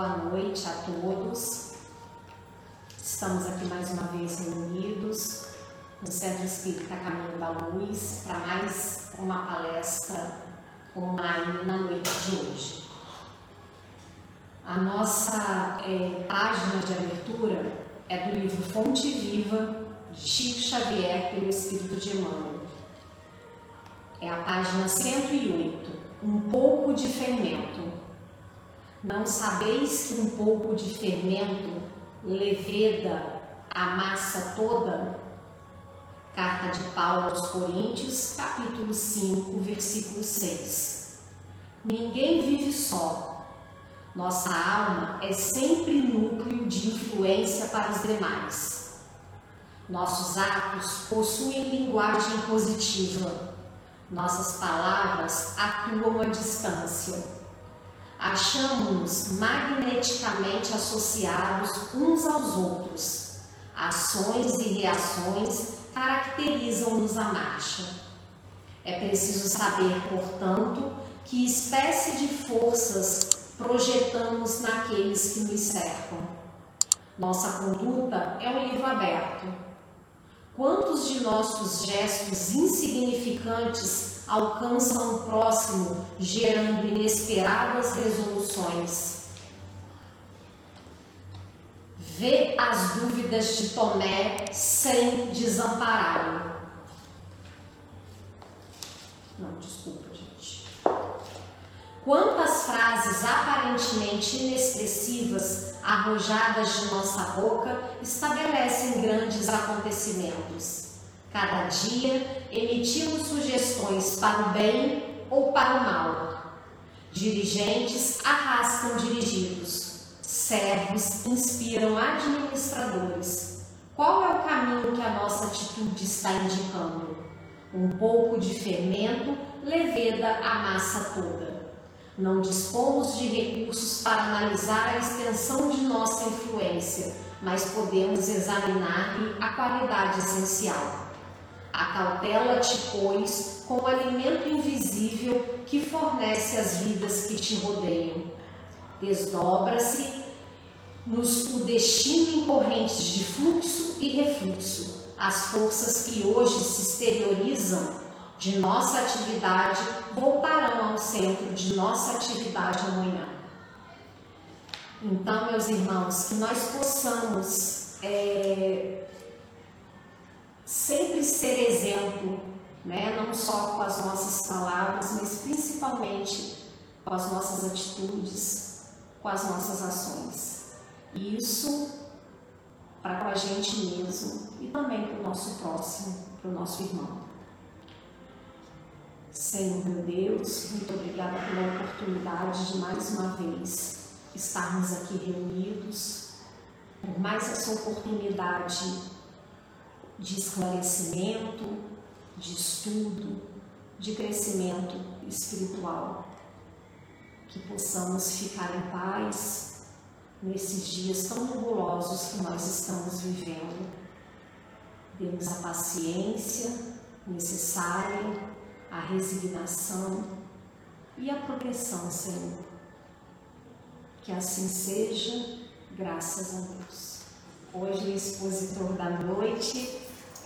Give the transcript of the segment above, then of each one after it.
Boa noite a todos. Estamos aqui mais uma vez reunidos no Centro Espírita Caminho da Luz para mais uma palestra online na noite de hoje. A nossa é, página de abertura é do livro Fonte Viva de Chico Xavier pelo Espírito de Emmanuel. É a página 108, Um pouco de fermento. Não sabeis que um pouco de fermento leveda a massa toda? Carta de Paulo aos Coríntios, capítulo 5, versículo 6. Ninguém vive só. Nossa alma é sempre núcleo de influência para os demais. Nossos atos possuem linguagem positiva. Nossas palavras atuam à distância achamos-nos magneticamente associados uns aos outros. Ações e reações caracterizam-nos a marcha. É preciso saber, portanto, que espécie de forças projetamos naqueles que nos cercam. Nossa conduta é um livro aberto. Quantos de nossos gestos insignificantes alcançam o próximo, gerando inesperadas resoluções. Vê as dúvidas de Tomé sem desampará-lo. Não, desculpa, gente. Quantas frases aparentemente inexpressivas arrojadas de nossa boca estabelecem grandes acontecimentos. Cada dia emitimos sugestões para o bem ou para o mal. Dirigentes arrastam dirigidos, servos inspiram administradores. Qual é o caminho que a nossa atitude está indicando? Um pouco de fermento leveda a massa toda. Não dispomos de recursos para analisar a extensão de nossa influência, mas podemos examinar-lhe a qualidade essencial. Acautela-te, pois, com o alimento invisível que fornece as vidas que te rodeiam. Desdobra-se nos o destino em correntes de fluxo e refluxo. As forças que hoje se exteriorizam de nossa atividade voltarão ao centro de nossa atividade amanhã. Então, meus irmãos, que nós possamos é, sempre ser exemplo, né? não só com as nossas palavras, mas principalmente com as nossas atitudes, com as nossas ações. E isso para com a gente mesmo e também para o nosso próximo, para o nosso irmão. Senhor meu Deus, muito obrigada pela oportunidade de mais uma vez estarmos aqui reunidos, por mais essa oportunidade de esclarecimento, de estudo, de crescimento espiritual. Que possamos ficar em paz nesses dias tão nebulosos que nós estamos vivendo. Demos a paciência necessária, a resignação e a proteção, Senhor. Que assim seja, graças a Deus. Hoje, o expositor da noite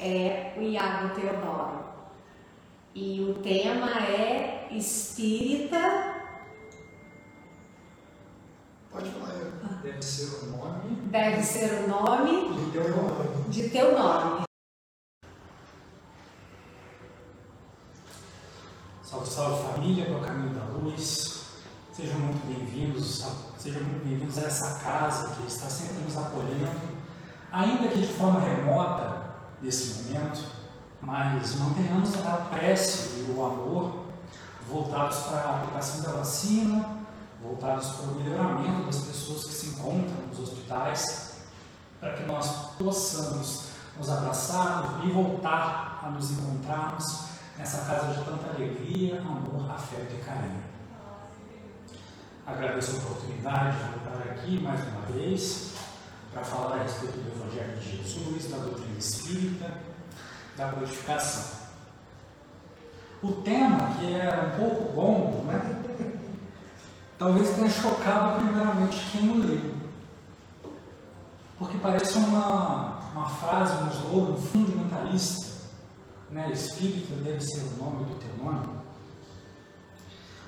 é o Iago Teodoro. E o tema é espírita. Pode falar. Deve ser o nome. Deve ser o nome. De teu nome. De teu nome. Salve, salve família do Caminho da Luz. Sejam muito bem-vindos, sejam muito bem-vindos a essa casa que está sempre nos acolhendo, ainda que de forma remota, nesse momento, mas mantenhamos a prece e o amor voltados para a aplicação da vacina, voltados para o melhoramento das pessoas que se encontram nos hospitais, para que nós possamos nos abraçar e voltar a nos encontrarmos nessa casa de tanta alegria, amor, afeto e carinho. Agradeço a oportunidade de voltar aqui mais uma vez para falar a respeito do Evangelho de Jesus, da doutrina espírita, da codificação. O tema, que é um pouco longo, né? talvez tenha chocado primeiramente quem o leu. Porque parece uma, uma frase, um slogan fundamentalista. Né? Espírito deve ser o nome do teu nome.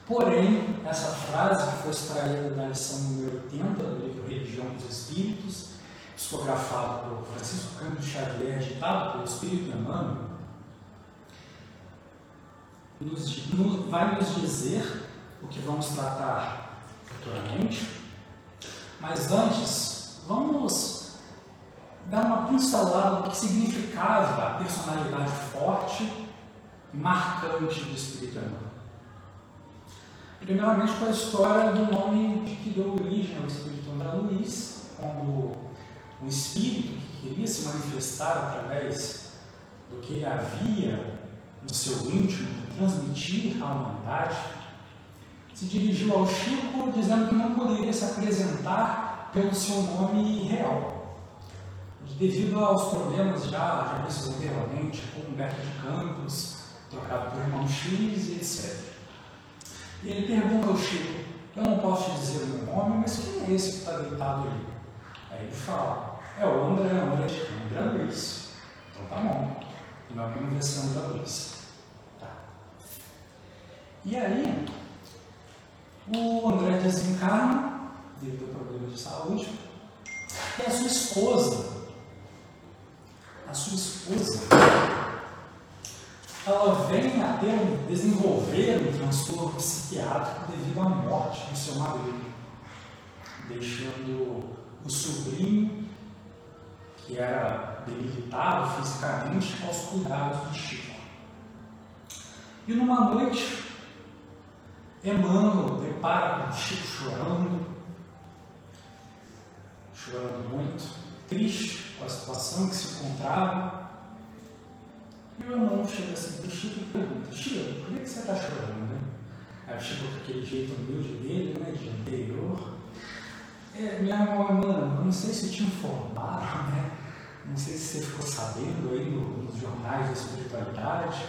Porém, essa frase que foi extraída da lição número 80 do livro Religião dos Espíritos, psicografado por Francisco Cândido Xavier, ditado pelo Espírito Emmanuel, nos, nos, vai nos dizer o que vamos tratar futuramente. Mas antes, vamos dar uma pincelada do que significava a personalidade forte e marcante do Espírito Emmanuel. Primeiramente, com a história do nome que deu origem ao Espírito André Luiz, como um espírito que queria se manifestar através do que ele havia no seu íntimo, transmitir à humanidade, se dirigiu ao Chico dizendo que não poderia se apresentar pelo seu nome real, devido aos problemas já, já vistos anteriormente, com Humberto de Campos, trocado por irmão X e etc. E ele pergunta ao Chico, eu não posso te dizer o meu nome, mas quem é esse que está deitado ali? Aí ele fala, é o André, André André Luiz. Então tá bom. Meu primo vai ser André Luiz. Tá. E aí, o André desencarna, devido a problemas de saúde, e a sua esposa, a sua esposa, ela vem a ter um, desenvolver um transtorno psiquiátrico devido à morte do seu marido, deixando o sobrinho, que era debilitado fisicamente, aos cuidados de Chico. E numa noite, Emmanuel depara com Chico chorando, chorando muito, triste com a situação que se encontrava. E o irmão chega assim para o Chico e pergunta, Chico, por que você está chorando? Né? Aí o Chico com aquele jeito humilde dele, né, de anterior. É, minha irmã, mano, não sei se te informaram, né? Não sei se você ficou sabendo aí nos jornais da espiritualidade,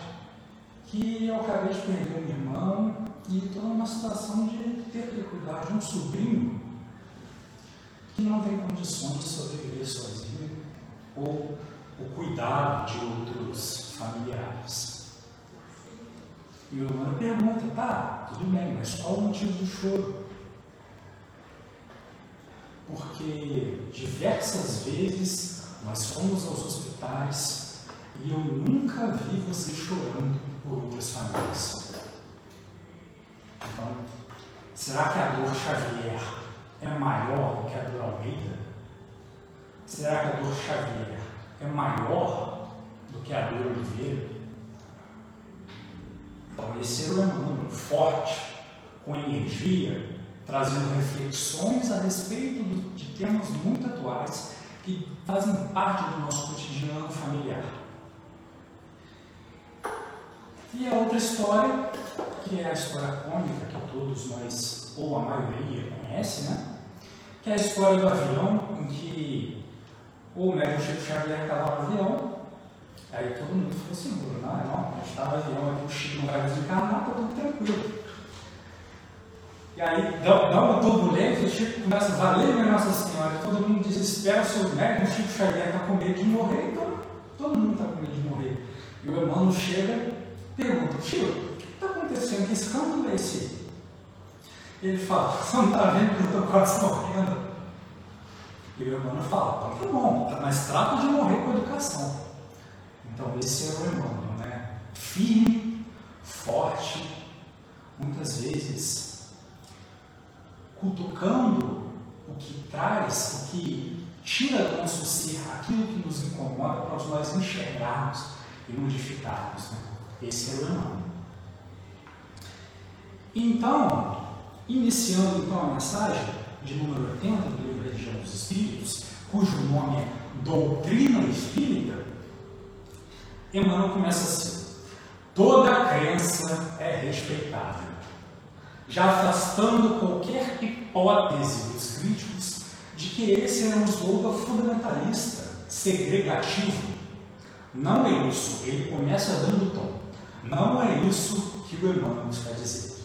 que eu acabei de perder um irmão e estou numa situação de ter que cuidar de um sobrinho que não tem condições de sobreviver sozinho ou o cuidado de outros familiares. E o irmão pergunta, tá, tudo bem, mas qual o motivo do choro? Porque diversas vezes nós fomos aos hospitais e eu nunca vi você chorando por outras famílias. Então, será que a dor Xavier é maior do que a dor Almeida? Será que a dor Xavier é maior do que a dor Oliveira? Então, esse ser humano forte, com energia, trazendo reflexões a respeito de temas muito atuais que fazem parte do nosso cotidiano familiar. E a outra história, que é a história cômica que todos nós, ou a maioria, conhece, né? Que é a história do avião, em que o médico Chico Xavier estava no avião, aí todo mundo ficou seguro, não, não, a gente estava no avião, o Chico não vai desencarnar, está tudo tranquilo. E aí dá, dá uma turbulência, o Chico começa a valer minha Nossa Senhora, todo mundo desespera, o seu médico, o Chico Xavier está com medo de morrer, então todo mundo está com medo de morrer. E o irmão chega pergunta, Chico, o que está acontecendo? Que escândalo é esse? Ele fala, você não está vendo que eu estou quase morrendo? E o irmão fala, tá bom, mas trata de morrer com educação. Então esse é o irmão, né? Firme, forte, muitas vezes cutucando o que traz, o que tira do nosso ser aquilo que nos incomoda para nós enxergarmos e modificarmos. Né? Esse é o irmão. Então, iniciando então a mensagem de número 80 do livro Religião dos Espíritos, cujo nome é Doutrina Espírita, Emmanuel começa assim: toda crença é respeitável já afastando qualquer hipótese dos críticos de que esse era um slogan fundamentalista, segregativo. Não é isso, ele começa dando tom. Não é isso que o Emmanuel está dizendo.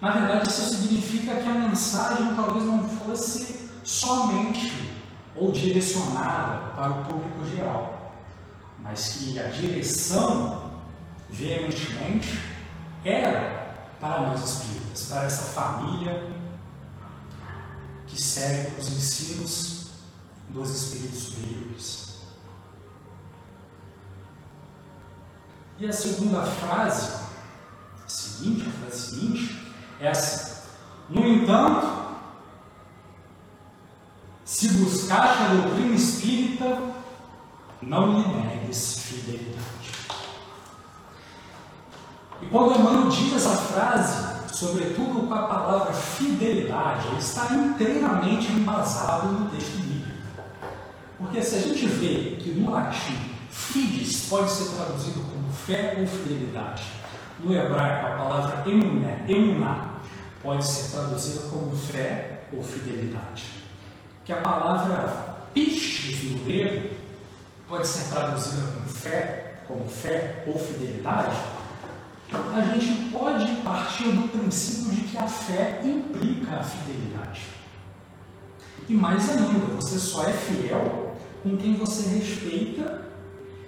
Na verdade, isso significa que a mensagem talvez não fosse somente ou direcionada para o público geral, mas que a direção, veementemente, era para nós espíritas, para essa família que segue os ensinos dos espíritos superiores. E a segunda frase, a seguinte, a frase seguinte, é assim: No entanto, se buscaste a doutrina espírita, não lhe negues fidelidade. E quando Emmanuel diz essa frase, sobretudo com a palavra fidelidade, ele está inteiramente embasado no texto bíblico. Porque se a gente vê que no latim, fides pode ser traduzido como fé ou fidelidade, no hebraico a palavra emuné, emuná, pode ser traduzida como fé ou fidelidade. Que a palavra pistes no grego pode ser traduzida como fé, como fé ou fidelidade, a gente pode partir do princípio de que a fé implica a fidelidade. E mais ainda, você só é fiel com quem você respeita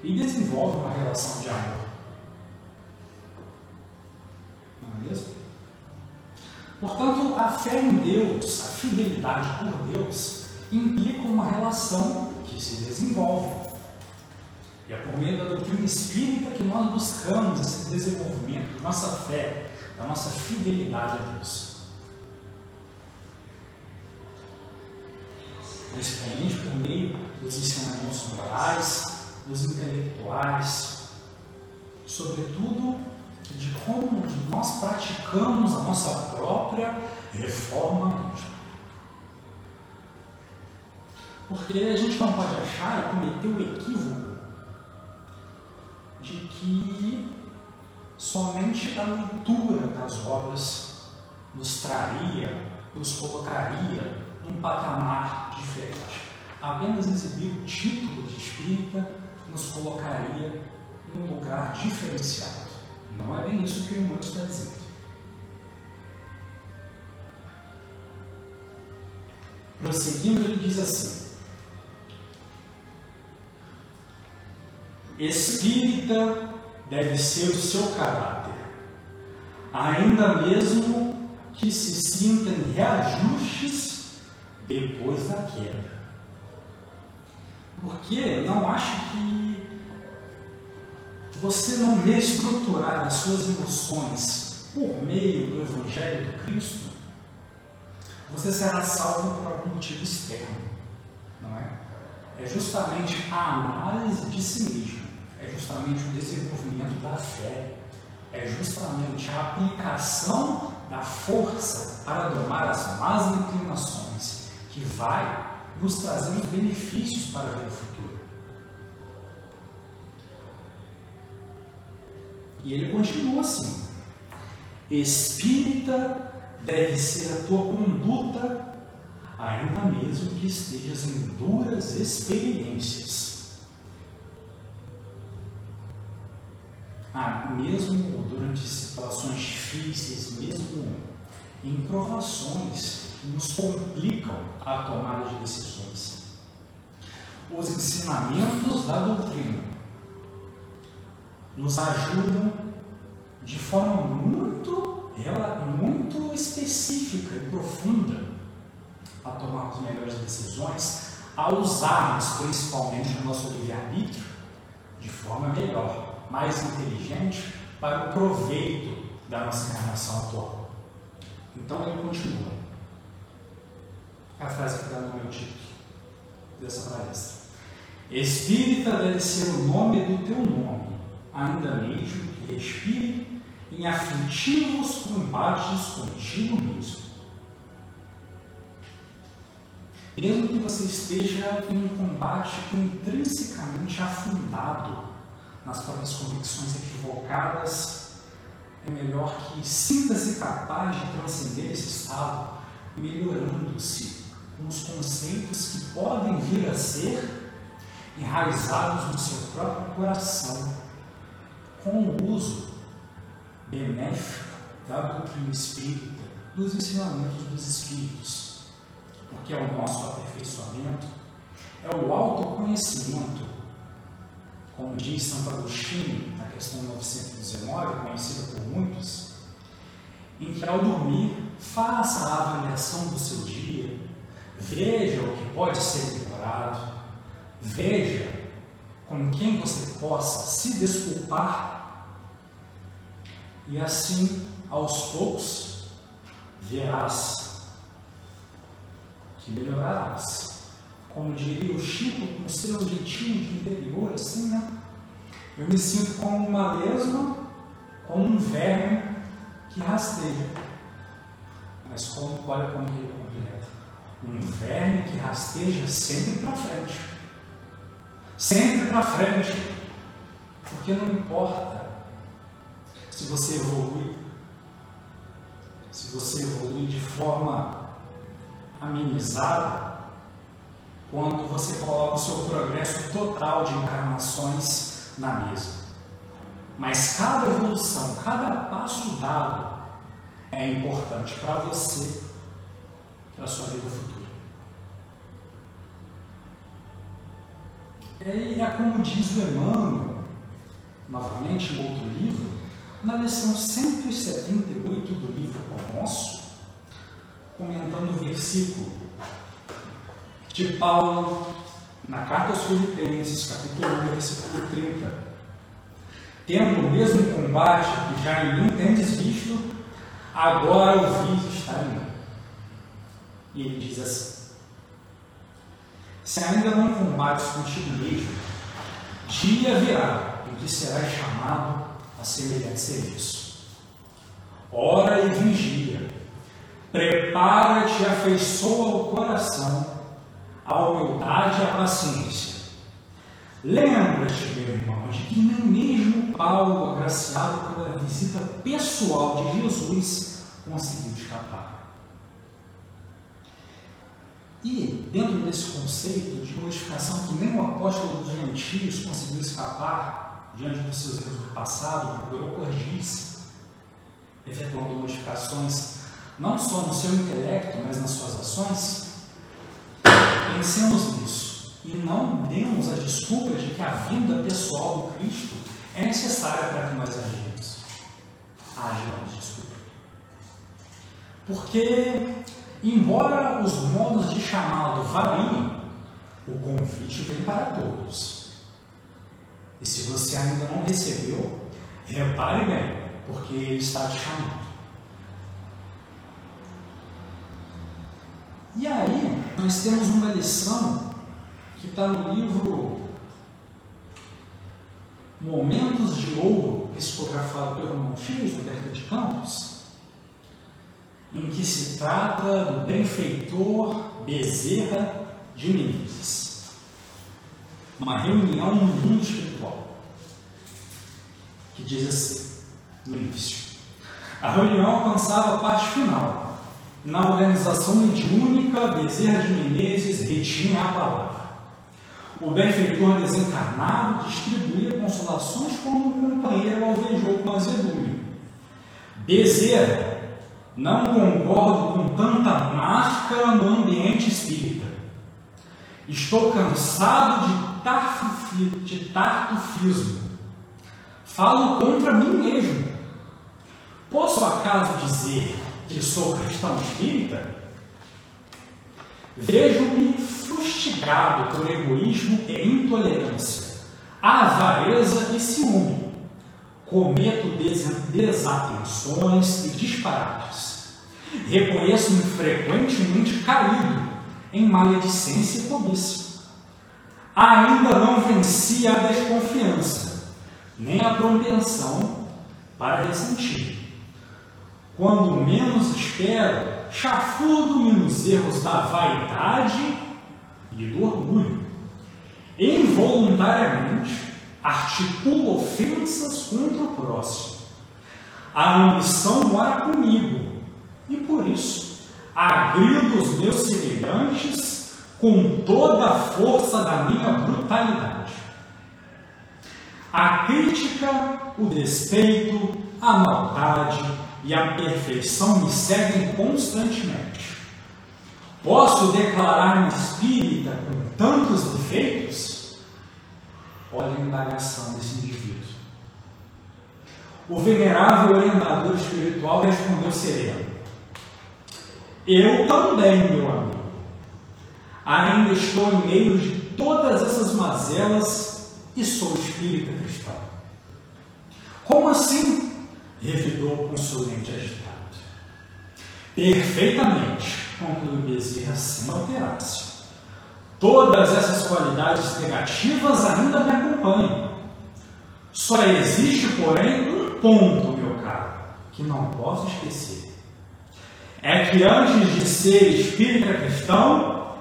e desenvolve uma relação de amor. Não é mesmo? Portanto, a fé em Deus, a fidelidade por Deus, implica uma relação que se desenvolve. E é por meio da doutrina espírita que nós buscamos esse desenvolvimento da nossa fé, da nossa fidelidade a Deus. Principalmente por meio dos ensinamentos morais, dos intelectuais, sobretudo de como nós praticamos a nossa própria reforma íntima. Porque a gente não pode achar e cometer o equívoco de que somente a leitura das obras nos traria, nos colocaria num patamar diferente. Apenas exibir o título de espírita nos colocaria num lugar diferenciado. Não é bem isso que o irmão está dizendo. Prosseguindo, ele diz assim: Espírita deve ser o seu caráter, ainda mesmo que se sinta em reajustes depois da queda. Porque não acho que você não reestruturar as suas emoções por meio do Evangelho do Cristo, você será salvo por algum motivo externo, não é? É justamente a análise de si mesmo, é justamente o desenvolvimento da fé, é justamente a aplicação da força para domar as más inclinações que vai nos trazer os benefícios para o futuro. E ele continua assim: Espírita deve ser a tua conduta, ainda mesmo que estejas em duras experiências. Ah, mesmo durante situações difíceis, mesmo em provações que nos complicam a tomada de decisões. Os ensinamentos da doutrina nos ajudam de forma muito, muito específica e profunda a tomarmos melhores decisões, a usarmos principalmente o nosso livre-arbítrio de forma melhor, mais inteligente, para o proveito da nossa encarnação atual. Então ele continua. É a frase que está no meu título dessa palestra. Espírita deve ser o nome do teu nome ainda mesmo que respire em aflitivos combates contigo mesmo. Mesmo que você esteja em um combate intrinsecamente afundado nas próprias convicções equivocadas, é melhor que sinta-se capaz de transcender esse estado, melhorando-se com os conceitos que podem vir a ser enraizados no seu próprio coração com o uso benéfico da doutrina espírita, dos ensinamentos dos espíritos, porque é o nosso aperfeiçoamento, é o autoconhecimento, como diz Santo Agostinho na questão 919, conhecida por muitos, em que ao dormir faça a avaliação do seu dia, veja o que pode ser melhorado, veja com quem você possa se desculpar e assim, aos poucos, verás que melhorarás. Como diria o Chico, com seu jeitinho de interior, assim, né? Eu me sinto como uma lesma, como um verme que rasteja. Mas como, olha como ele completa. Um verme que rasteja sempre para frente. Sempre para frente. Porque não importa se você evolui, se você evolui de forma amenizada, quando você coloca o seu progresso total de encarnações na mesa. Mas cada evolução, cada passo dado é importante para você, para a sua vida futura. E é como diz o Emmanuel, novamente em outro livro, na lição 178 do livro Nosso, comentando o versículo de Paulo na carta aos Filipenses, capítulo 1, versículo 30. Tendo o mesmo combate que já em mim tendes visto, agora o vis estar em mim. E ele diz assim: Se ainda não combates contigo mesmo, dia virá em que serás chamado a semelhante serviço. Ora e vigia, prepara-te e afeiçoa o coração a humildade e a paciência. Lembra-te, meu irmão, de que nem mesmo Paulo, agraciado pela visita pessoal de Jesus, conseguiu escapar. E, dentro desse conceito de modificação que nem o apóstolo dos gentios conseguiu escapar diante dos seus erros do passado, procurou corrigir-se, efetuando modificações não só no seu intelecto, mas nas suas ações, Pensemos nisso e não demos a desculpa de que a vinda pessoal do Cristo é necessária para que nós agimos. Hajamos, desculpa. Porque, embora os modos de chamado variem, o convite vem para todos. E se você ainda não recebeu, repare bem, porque ele está te chamando. E aí, nós temos uma lição que está no livro Momentos de Ouro, psicografado pelo irmão Berta de Campos, em que se trata do benfeitor Bezerra de Menezes. Uma reunião no mundo espiritual, que diz assim, no início. A reunião alcançava a parte final na organização mediúnica, Bezerra de Menezes retinha a palavra. O benfeitor desencarnado distribuía consolações como um companheiro alvejou com azedume. Bezerra, não concordo com tanta máscara no ambiente espírita. Estou cansado de, tartufi, de tartufismo. Falo contra mim mesmo. Posso acaso dizer que sou cristão espírita, vejo-me fustigado por egoísmo e intolerância, avareza e ciúme. Cometo desatenções e disparates. Reconheço-me frequentemente caído em maledicência e cobiça. Ainda não venci a desconfiança, nem a propensão para ressentir quando menos espero, chafurdo-me nos erros da vaidade e do orgulho. Involuntariamente, articulo ofensas contra o próximo. A ambição mora comigo e por isso agrido os meus semelhantes com toda a força da minha brutalidade. A crítica, o despeito, a maldade, e a perfeição me seguem constantemente. Posso declarar-me espírita com tantos defeitos? Olha a indagação desse indivíduo. O venerável orientador espiritual respondeu sereno: Eu também, meu amigo. Ainda estou em meio de todas essas mazelas e sou espírita cristão. Como assim? revidou o consulente agitado. Perfeitamente, concluiu Bezerra sem alterar-se. Todas essas qualidades negativas ainda me acompanham. Só existe, porém, um ponto, meu caro, que não posso esquecer. É que antes de ser espírita cristão,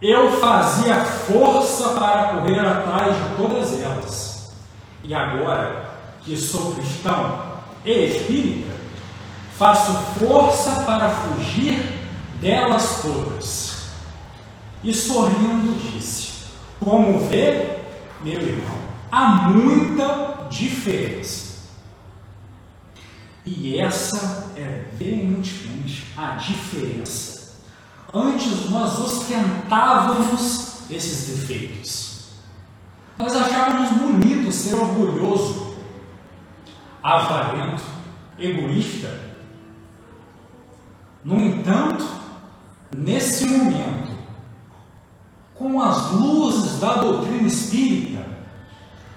eu fazia força para correr atrás de todas elas. E agora que sou cristão e espírita, faço força para fugir delas todas. E sorrindo disse: Como vê, meu irmão, há muita diferença. E essa é veementemente a diferença Antes nós ostentávamos esses defeitos. Nós achávamos bonito ser orgulhoso, avarento, egoísta. No entanto, nesse momento, as luzes da doutrina espírita,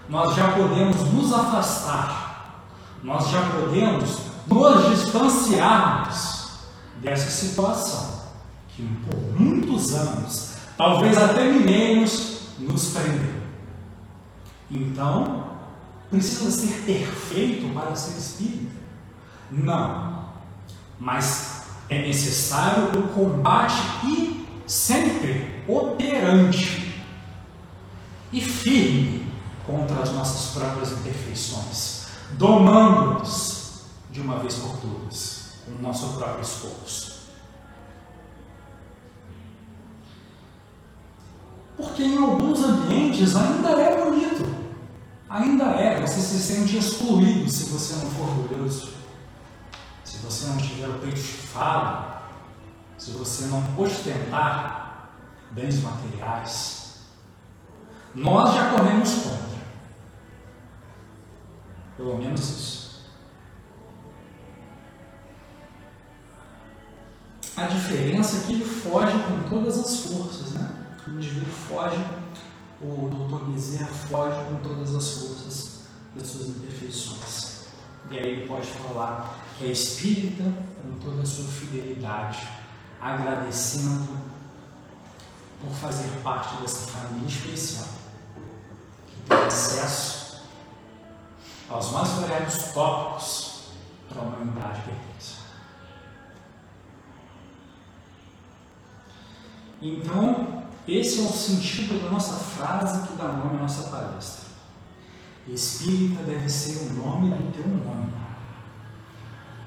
nós já podemos nos afastar, nós já podemos nos distanciarmos dessa situação que por muitos anos, talvez até milênios, nos prendeu. Então, precisa ser perfeito para ser espírita? Não. Mas é necessário o combate e sempre operante e firme contra as nossas próprias imperfeições, domando-nos de uma vez por todas com o nosso próprio esforço. Porque em alguns ambientes ainda é bonito. Ainda é. Você se sente excluído se você não for orgulhoso. Se você não tiver o peito chifado. Se você não ostentar bens materiais. Nós já corremos contra. Pelo menos isso. A diferença é que ele foge com todas as forças, né? o indivíduo foge, o doutor Bezerra foge com todas as forças das suas imperfeições. E aí ele pode falar que é espírita com toda a sua fidelidade, agradecendo por fazer parte dessa família especial, que tem acesso aos mais variados tópicos para a humanidade pertence. Então, esse é o sentido da nossa frase que dá nome à nossa palestra. Espírita deve ser o nome do teu nome.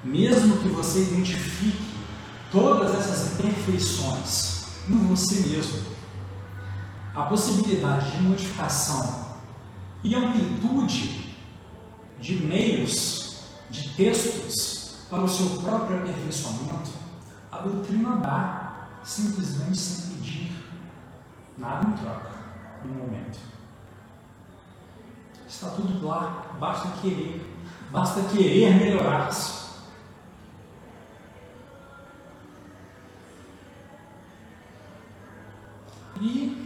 Mesmo que você identifique todas essas imperfeições em você mesmo, a possibilidade de modificação e amplitude de meios, de textos para o seu próprio aperfeiçoamento, a doutrina dá simplesmente sem pedir Nada em troca no momento. Está tudo lá, basta querer, basta querer melhorar-se. E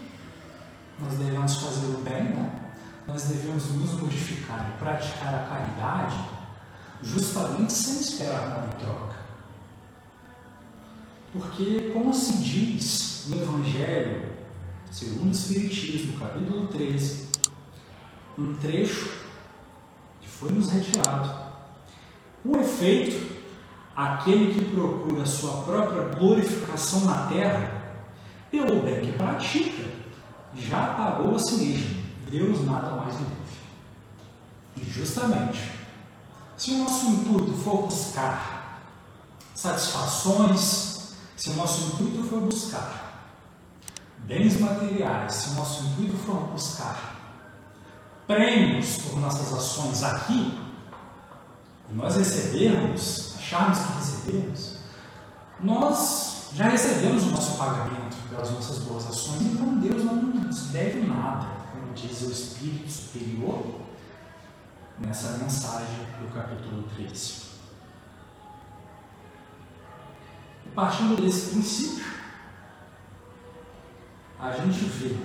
nós devemos fazer o bem, né? nós devemos nos modificar e praticar a caridade justamente sem esperar nada em troca. Porque, como se diz no Evangelho, segundo o Espiritismo, capítulo 13, um trecho que foi nos retirado. O efeito, aquele que procura a sua própria glorificação na terra, pelo bem que pratica, já pagou a si mesmo. Deus nada mais lhe deve. E justamente, se o nosso intuito for buscar satisfações, se o nosso intuito for buscar bens materiais, se o nosso intuito for buscar prêmios por nossas ações aqui, nós recebermos acharmos que recebemos, nós já recebemos o nosso pagamento pelas nossas boas ações, então Deus não nos deve nada, como diz o Espírito Superior nessa mensagem do capítulo 13. E partindo desse princípio, a gente vê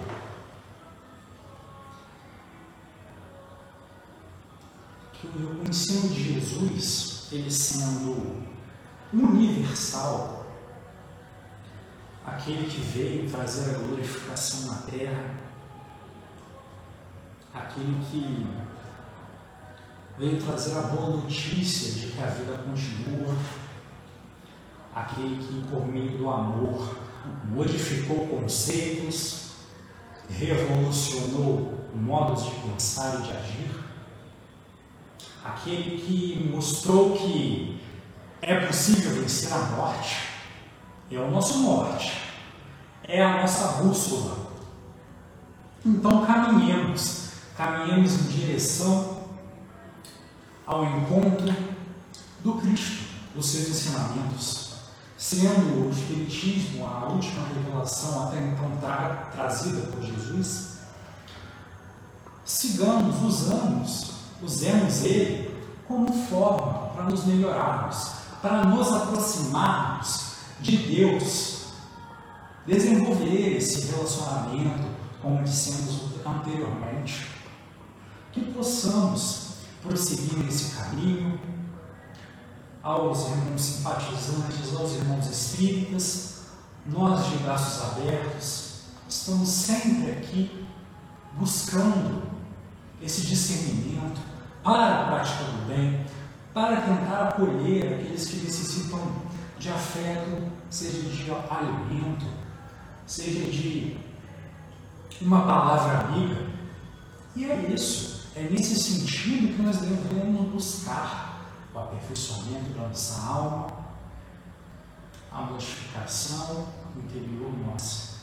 que o ensino de Jesus, ele sendo universal, aquele que veio trazer a glorificação na terra, aquele que veio trazer a boa notícia de que a vida continua, aquele que, por meio do amor, modificou conceitos, revolucionou modos de pensar e de agir, aquele que mostrou que é possível vencer a morte, é o nosso norte, é a nossa bússola. Então caminhemos, caminhemos em direção ao encontro do Cristo, dos seus ensinamentos, sendo o Espiritismo a última revelação até então tra trazida por Jesus. Sigamos, usamos, usemos ele como forma para nos melhorarmos, para nos aproximarmos de Deus, desenvolver esse relacionamento, como dissemos anteriormente, que possamos prosseguir nesse caminho, aos irmãos simpatizantes, aos irmãos espíritas, nós de braços abertos, estamos sempre aqui buscando esse discernimento para a prática do bem, para tentar acolher aqueles que necessitam de afeto, seja de alimento, seja de uma palavra amiga. E é isso, é nesse sentido que nós devemos buscar o aperfeiçoamento da nossa alma, a modificação interior nossa.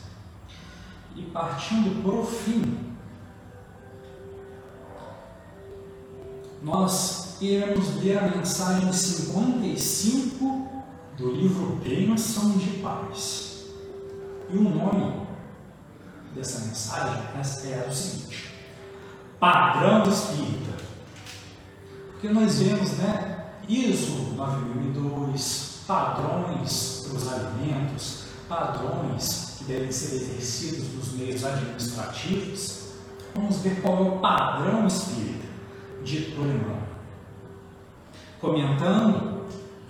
E partindo para o fim, nós iremos ler a mensagem 55 do livro Bênção de Paz. E o nome dessa mensagem é o seguinte: Padrão Espírita. Porque nós vemos, né, ISO 9002, padrões para os alimentos, padrões que devem ser exercidos nos meios administrativos. Vamos ver qual é o padrão espírita dito por irmão. Comentando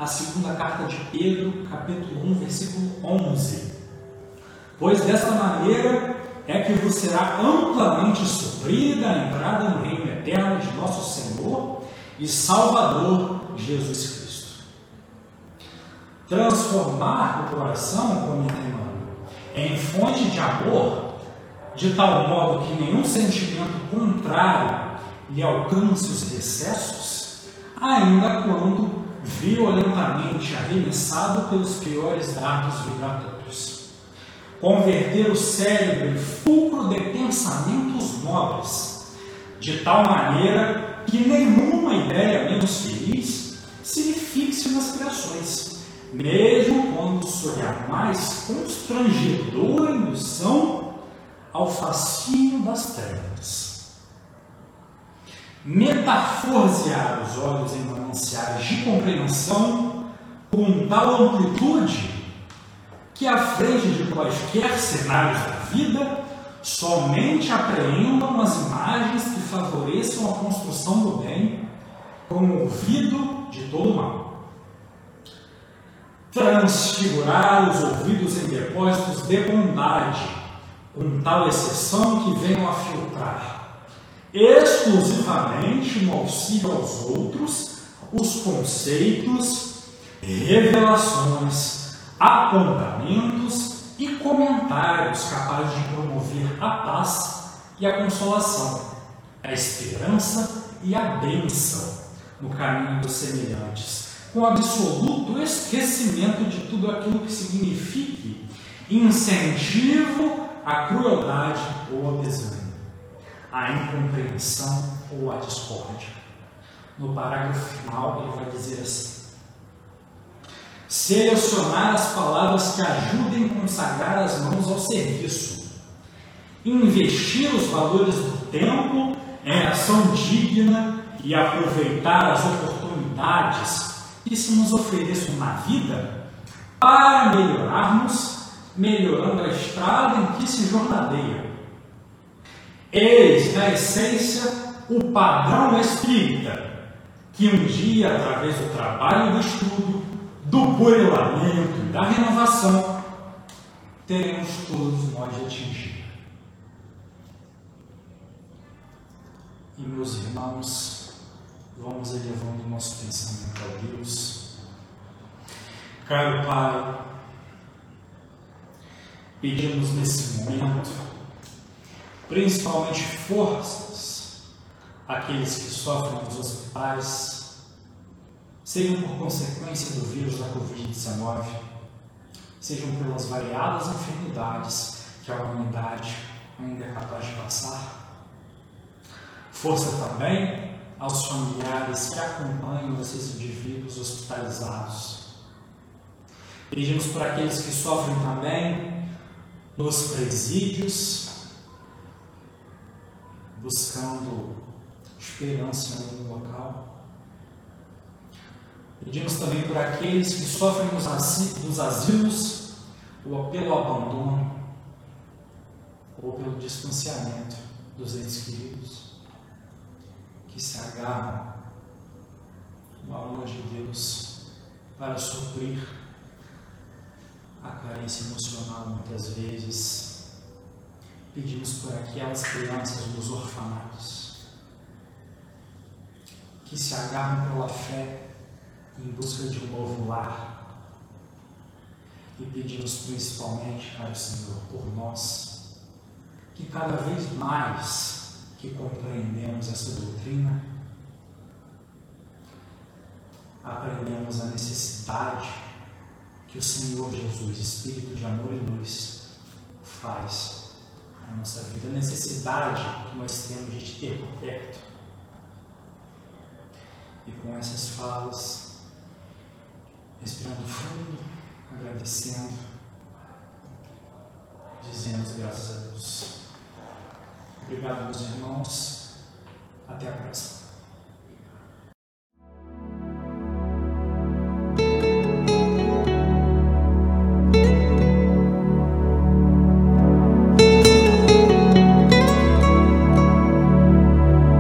a segunda carta de Pedro, capítulo 1, versículo 11. Pois desta maneira é que vos será amplamente suprida a entrada no reino eterno de nosso Senhor e Salvador Jesus Cristo. Transformar o coração, comenta Emmanuel, em fonte de amor, de tal modo que nenhum sentimento contrário lhe alcance os recessos, ainda quando violentamente arremessado pelos piores dardos vibratórios. Converter o cérebro em fulcro de pensamentos nobres, de tal maneira que nenhuma ideia menos feliz se fixe nas criações, mesmo quando sob a mais constrangedora indução ao fascínio das trevas metaforsear os olhos em mananciais de compreensão com tal amplitude que, à frente de quaisquer cenários da vida, somente apreendam as imagens que favoreçam a construção do bem como ouvido de todo mal. Transfigurar os ouvidos em depósitos de bondade, com tal exceção que venham a filtrar exclusivamente no auxílio aos outros, os conceitos, revelações, apontamentos e comentários capazes de promover a paz e a consolação, a esperança e a bênção no caminho dos semelhantes, com absoluto esquecimento de tudo aquilo que signifique incentivo à crueldade ou ao desânimo a incompreensão ou a discórdia. No parágrafo final, ele vai dizer assim: Selecionar as palavras que ajudem a consagrar as mãos ao serviço. Investir os valores do tempo em ação digna e aproveitar as oportunidades que se nos ofereçam na vida para melhorarmos, melhorando a estrada em que se jornadeia. Eis, na essência, o padrão espírita, que um dia, através do trabalho e do estudo, do burilamento e da renovação, teremos todos nós de atingir. E meus irmãos, vamos elevando o nosso pensamento a Deus. Caro Pai, pedimos nesse momento, principalmente forças àqueles que sofrem nos hospitais, sejam por consequência do vírus da Covid-19, sejam pelas variadas enfermidades que a humanidade ainda é capaz de passar. Força também aos familiares que acompanham esses indivíduos hospitalizados. Pedimos por aqueles que sofrem também nos presídios, buscando esperança em algum local. Pedimos também por aqueles que sofrem nos asilos ou pelo abandono ou pelo distanciamento dos entes queridos, que se agarram no amor de Deus para suprir a carência emocional muitas vezes pedimos por aquelas crianças dos orfanatos que se agarram pela fé em busca de um novo lar. E pedimos principalmente, caro Senhor, por nós, que cada vez mais que compreendemos essa doutrina, aprendemos a necessidade que o Senhor Jesus, Espírito de amor e luz, faz na nossa vida, a necessidade que nós temos de te ter por perto. E com essas falas, respirando fundo, agradecendo, dizemos graças a Deus. Obrigado, meus irmãos. Até a próxima.